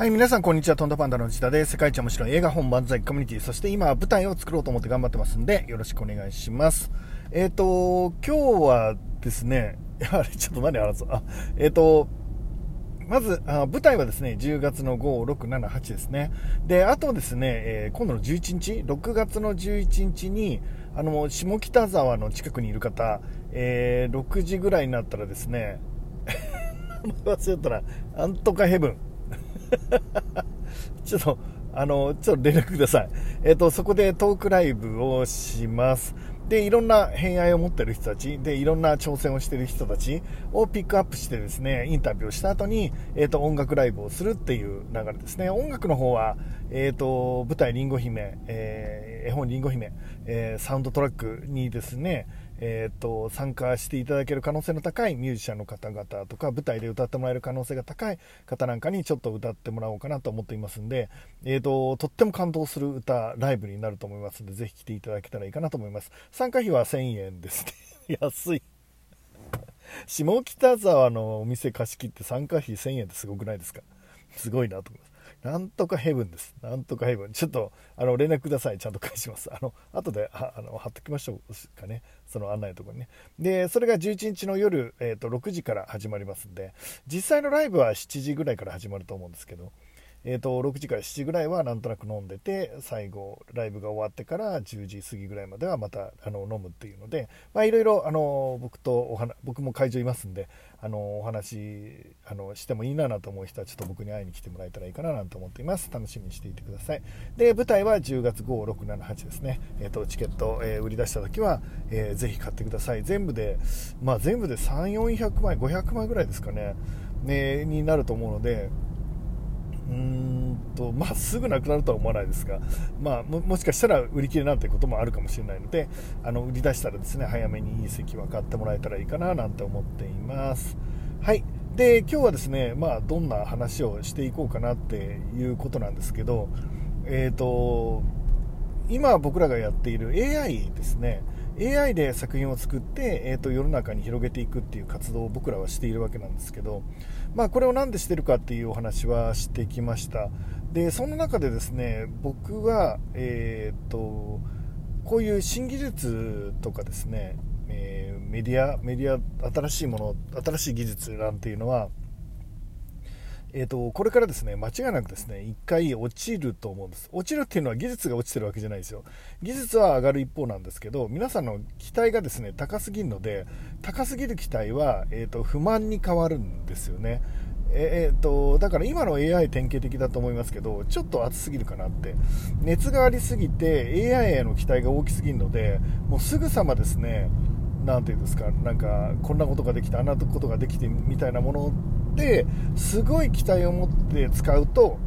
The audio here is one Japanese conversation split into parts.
はい、皆さんこんにちは。トンダパンダの内田です世界一面白い映画本漫才コミュニティ、そして今舞台を作ろうと思って頑張ってますんで、よろしくお願いします。えっ、ー、と、今日はですね、あれ、ちょっと何話すあ、えっ、ー、と、まずあ、舞台はですね、10月の5、6、7、8ですね。で、あとですね、えー、今度の11日、6月の11日に、あの、下北沢の近くにいる方、えー、6時ぐらいになったらですね、忘れたら、なんとかヘブン。ちょっと、あの、ちょっと連絡ください。えっ、ー、と、そこでトークライブをします。で、いろんな偏愛を持ってる人たち、で、いろんな挑戦をしてる人たちをピックアップしてですね、インタビューをした後に、えっ、ー、と、音楽ライブをするっていう流れですね。音楽の方は、えっ、ー、と、舞台りんご姫、えー、絵本りんご姫、えサウンドトラックにですね、えーと、参加していただける可能性の高いミュージシャンの方々とか舞台で歌ってもらえる可能性が高い方なんかにちょっと歌ってもらおうかなと思っていますんで、えーと、とっても感動する歌ライブになると思いますのでぜひ来ていただけたらいいかなと思います。参加費は1000円ですね。安い。下北沢のお店貸し切って参加費1000円ってすごくないですか？すごいなと思います。なんとかヘブンです。なんとかヘブン。ちょっと、あの、連絡ください。ちゃんと返します。あの、後で、あの、貼っときましょうかね。その案内のところにね。で、それが11日の夜、えっ、ー、と、6時から始まりますんで、実際のライブは7時ぐらいから始まると思うんですけど、えーと、6時から7時ぐらいはなんとなく飲んでて最後ライブが終わってから10時過ぎぐらいまではまたあの飲むっていうのでいろいろ僕とお話僕も会場いますんであのお話あのしてもいいななと思う人はちょっと僕に会いに来てもらえたらいいかななんて思っています。楽しみにしていてください。で舞台は10月5678ですね、えーと、チケット、えー、売り出した時は、えー、ぜひ買ってください。全部でまあ全部で3400枚500枚ぐらいですかね。ねになると思うのでうんとまあ、すぐなくなるとは思わないですが、まあ、もしかしたら売り切れなんてこともあるかもしれないのであの売り出したらですね早めにいい席は買ってもらえたらいいかななんて思っています。はいで今日はですね、まあ、どんな話をしていこうかなっていうことなんですけど、えーと、今僕らがやっている AI ですね AI で作品を作って、えーと世の中に広げていくっていう活動を僕らはしているわけなんですけどまあ、これを何でしてるかっていうお話はしてきました。でその中でですね僕は、えー、っとこういう新技術とかですね、えー、メディアメディア新しいもの新しい技術なんていうのはえーと、これからですね間違いなくですね1回落ちると思うんです。落ちるっていうのは技術が落ちてるわけじゃないですよ。技術は上がる一方なんですけど、皆さんの期待がですね高すぎるので、高すぎる期待は、えーと、不満に変わるんですよね。えーと、だから今の AI 典型的だと思いますけど、ちょっと熱すぎるかなって、熱がありすぎて AI への期待が大きすぎるので、もうすぐさまですね、なんていうんですか、なんかこんなことができて、あんなことができてみたいなものですごい期待を持って使うと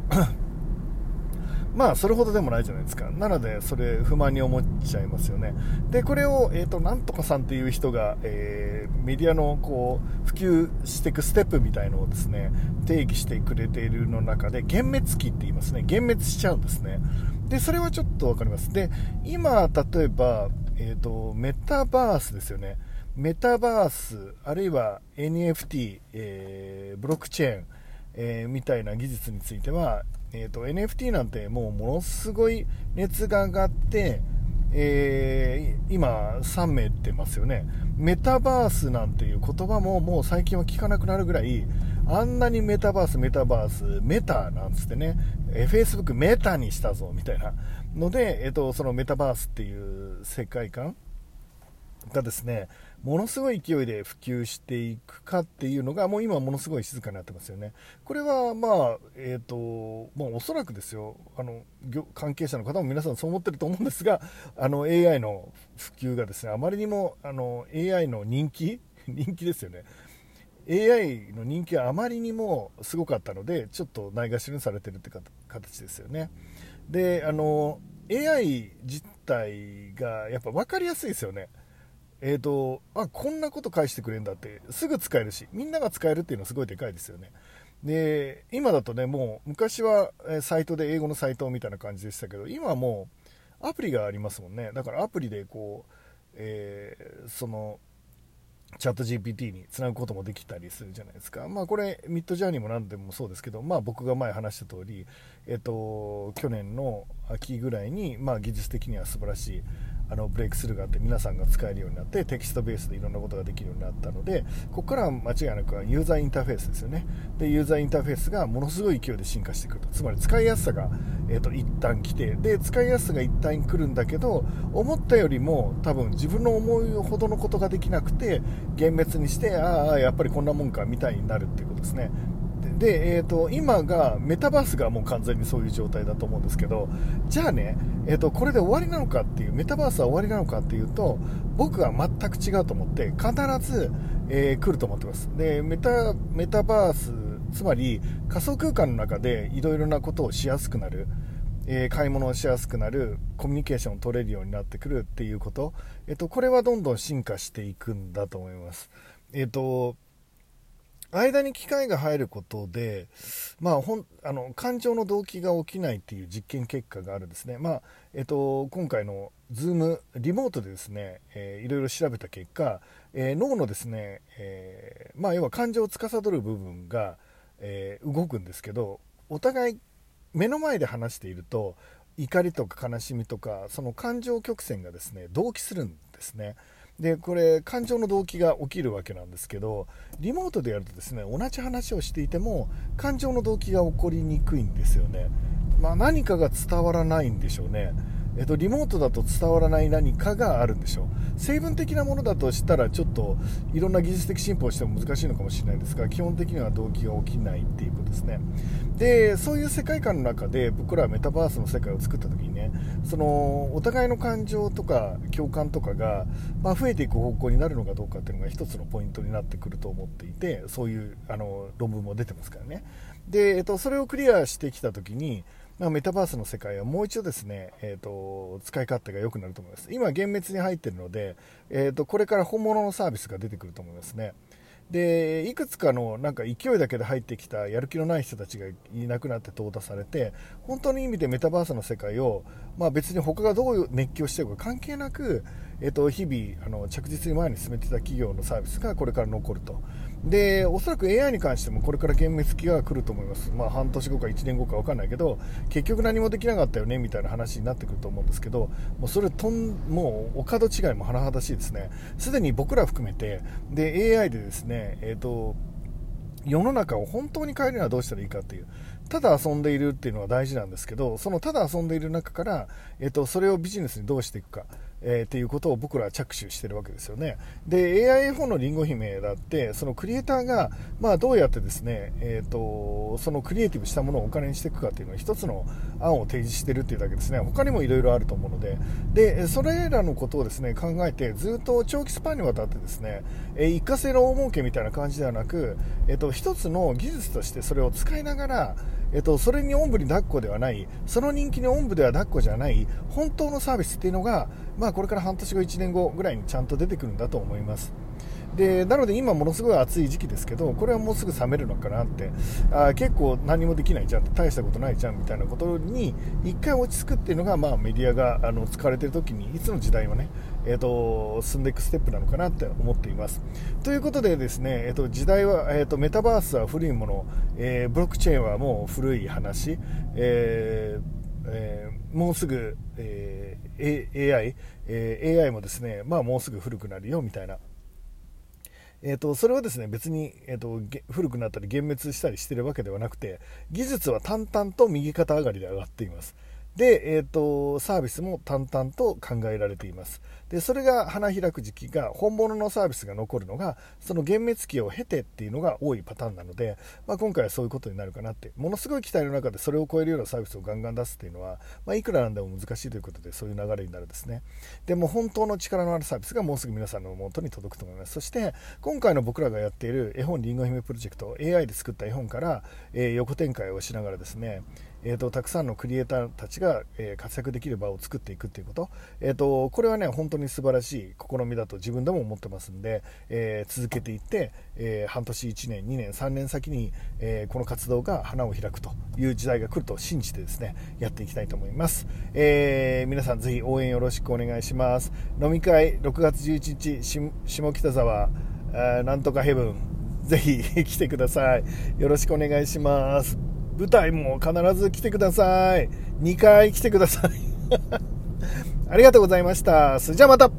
まあそれほどでもないじゃないですか。なのでそれ不満に思っちゃいますよね。でこれを、えーと、なんとかさんっていう人が、えー、メディアのこう普及していくステップみたいのをですね定義してくれているの中で幻滅期って言いますね。幻滅しちゃうんですね。でそれはちょっと分かります。で今例えば、えーとメタバースですよね。メタバース、あるいは NFT、えー、ブロックチェーン、えー、みたいな技術については、えーと、NFT なんてもうものすごい熱が上がって、えー、今、3名ってますよね。メタバースなんていう言葉ももう最近は聞かなくなるぐらい、あんなにメタバース、メタバース、メタなんつってね、えー、Facebook メタにしたぞみたいなので、えーとそのメタバースっていう世界観がですね、ものすごい勢いで普及していくかっていうのが、もう今ものすごい静かになってますよね。これはまあ、えっ、ー、と、まあおそらくですよ、あの、関係者の方も皆さんそう思ってると思うんですが、あの AI の普及がですね、あまりにも、あの、AI の人気 人気ですよね。AI の人気はあまりにもすごかったので、ちょっとないがしろにされてるって形ですよね。で、あの、AI 自体がやっぱ分かりやすいですよね。えーと、あこんなこと返してくれるんだってすぐ使えるしみんなが使えるっていうのはすごいでかいですよねで今だとねもう昔はサイトで英語のサイトみたいな感じでしたけど今はもうアプリがありますもんねだからアプリでこう、えー、そのチャット GPT につなぐこともできたりするじゃないですか。まあこれ、ミッドジャーニーも何でもそうですけど、まあ僕が前話した通り、えっと、去年の秋ぐらいに、まあ技術的には素晴らしい、あのブレイクスルーがあって皆さんが使えるようになってテキストベースでいろんなことができるようになったのでここからは間違いなくユーザーインターフェースですよね。でユーザーインターフェースがものすごい勢いで進化してくると。つまり使いやすさが、えーと、一旦来てで使いやすさが一旦来るんだけど思ったよりも多分自分の思いほどのことができなくて幻滅にしてああやっぱりこんなもんかみたいになるっていうことですね。で、えーと、今がメタバースがもう完全にそういう状態だと思うんですけどじゃあね、えーと、これで終わりなのかっていうメタバースは終わりなのかっていうと僕は全く違うと思って必ず、えー、来ると思ってます。でメタメタバースつまり仮想空間の中でいろいろなことをしやすくなるえ、買い物をしやすくなるコミュニケーションを取れるようになってくるっていうこと、えっと、これはどんどん進化していくんだと思います。えっと間に機械が入ることで、まあ、ほんあの感情の動機が起きないっていう実験結果があるんですね、まあえっと、今回の Zoom リモートでですね、えー、いろいろ調べた結果、えー、脳のですね、えー、まあ、要は感情を司る部分が、え動くんですけどお互い目の前で話していると怒りとか悲しみとかその感情曲線がですね同期するんですね。でこれ感情の動機が起きるわけなんですけどリモートでやるとですね同じ話をしていても感情の動機が起こりにくいんですよね、まあ、何かが伝わらないんでしょうね。えっと、リモートだと伝わらない何かがあるんでしょう。成分的なものだとしたらちょっといろんな技術的進歩をしても難しいのかもしれないですが基本的には動機が起きないっていうことですね。でそういう世界観の中で僕らはメタバースの世界を作った時にねそのお互いの感情とか共感とかが、まあ、増えていく方向になるのかどうかっていうのが一つのポイントになってくると思っていてそういうあの論文も出てますからね。で、えっと、それをクリアしてきた時にまあ、メタバースの世界はもう一度ですね、えーと、使い勝手が良くなると思います。今、厳滅に入っているので、えーと、これから本物のサービスが出てくると思いますね。でいくつかのなんか勢いだけで入ってきたやる気のない人たちがいなくなって淘汰されて本当の意味でメタバースの世界を、まあ、別に他がどういう熱狂してるか関係なく、えー、と日々あの着実に前に進めてた企業のサービスがこれから残ると。でおそらく AI に関してもこれから幻滅期が来ると思います、まあ、半年後か1年後か分かんないけど結局何もできなかったよねみたいな話になってくると思うんですけどもうそれとんもうお門違いも甚だしいですね。すでに僕ら含めてで AI でですね、えーと世の中を本当に変えるにはどうしたらいいかっていうただ遊んでいるっていうのは大事なんですけどそのただ遊んでいる中から、えーと、それをビジネスにどうしていくか。えー、っていうことを僕らは着手してるわけですよね。で、AIA4 のりんご姫だって、そのクリエイターが、まあ、どうやってですね、えっ、ー、と、そのクリエイティブしたものをお金にしていくかっていうのは一つの案を提示してるっていうだけですね。他にもいろいろあると思うので、で、それらのことをですね、考えて、ずっと長期スパンにわたってですね、えー、一過性の大儲けみたいな感じではなく、えっ、ー、と、一つの技術としてそれを使いながら、えっと、それにおんぶに抱っこではない、その人気におんぶでは抱っこじゃない、本当のサービスっていうのが、まあ、これから半年後、1年後ぐらいにちゃんと出てくるんだと思います。でなので今ものすごい暑い時期ですけどこれはもうすぐ冷めるのかなってあ結構何もできないじゃん大したことないじゃんみたいなことに一回落ち着くっていうのが、まあ、メディアがあの使われてる時にいつの時代もね、えーと、進んでいくステップなのかなって思っていますということでですね、えーと、時代は、えーと、メタバースは古いもの、えー、ブロックチェーンはもう古い話、えーえー、もうすぐ、えー、AI、え、AI もですね、まあ、もうすぐ古くなるよみたいな。えーと、それはですね別に、えーと、古くなったり幻滅したりしてるわけではなくて技術は淡々と右肩上がりで上がっています。で、えーと、サービスも淡々と考えられています。でそれが花開く時期が本物のサービスが残るのがその幻滅期を経てっていうのが多いパターンなので、まあ、今回はそういうことになるかなって。ものすごい期待の中でそれを超えるようなサービスをガンガン出すっていうのは、まあ、いくらなんでも難しいということでそういう流れになるんですね。でも本当の力のあるサービスがもうすぐ皆さんの元に届くと思います。そして今回の僕らがやっている絵本りんご姫プロジェクト AI で作った絵本から、えー、横展開をしながらですねえーと、たくさんのクリエイターたちが、えー、活躍できる場を作っていくっていうこと、えーと、これはね本当に素晴らしい試みだと自分でも思ってますんで、えー、続けていって、え半年1年2年3年先に、えこの活動が花を開くという時代が来ると信じてですねやっていきたいと思います、え皆さんぜひ応援よろしくお願いします飲み会6月11日下北沢えーなんとかヘブン、ぜひ 来てください。よろしくお願いします。舞台も必ず来てください。2回来てください。ありがとうございました。それじゃあまた。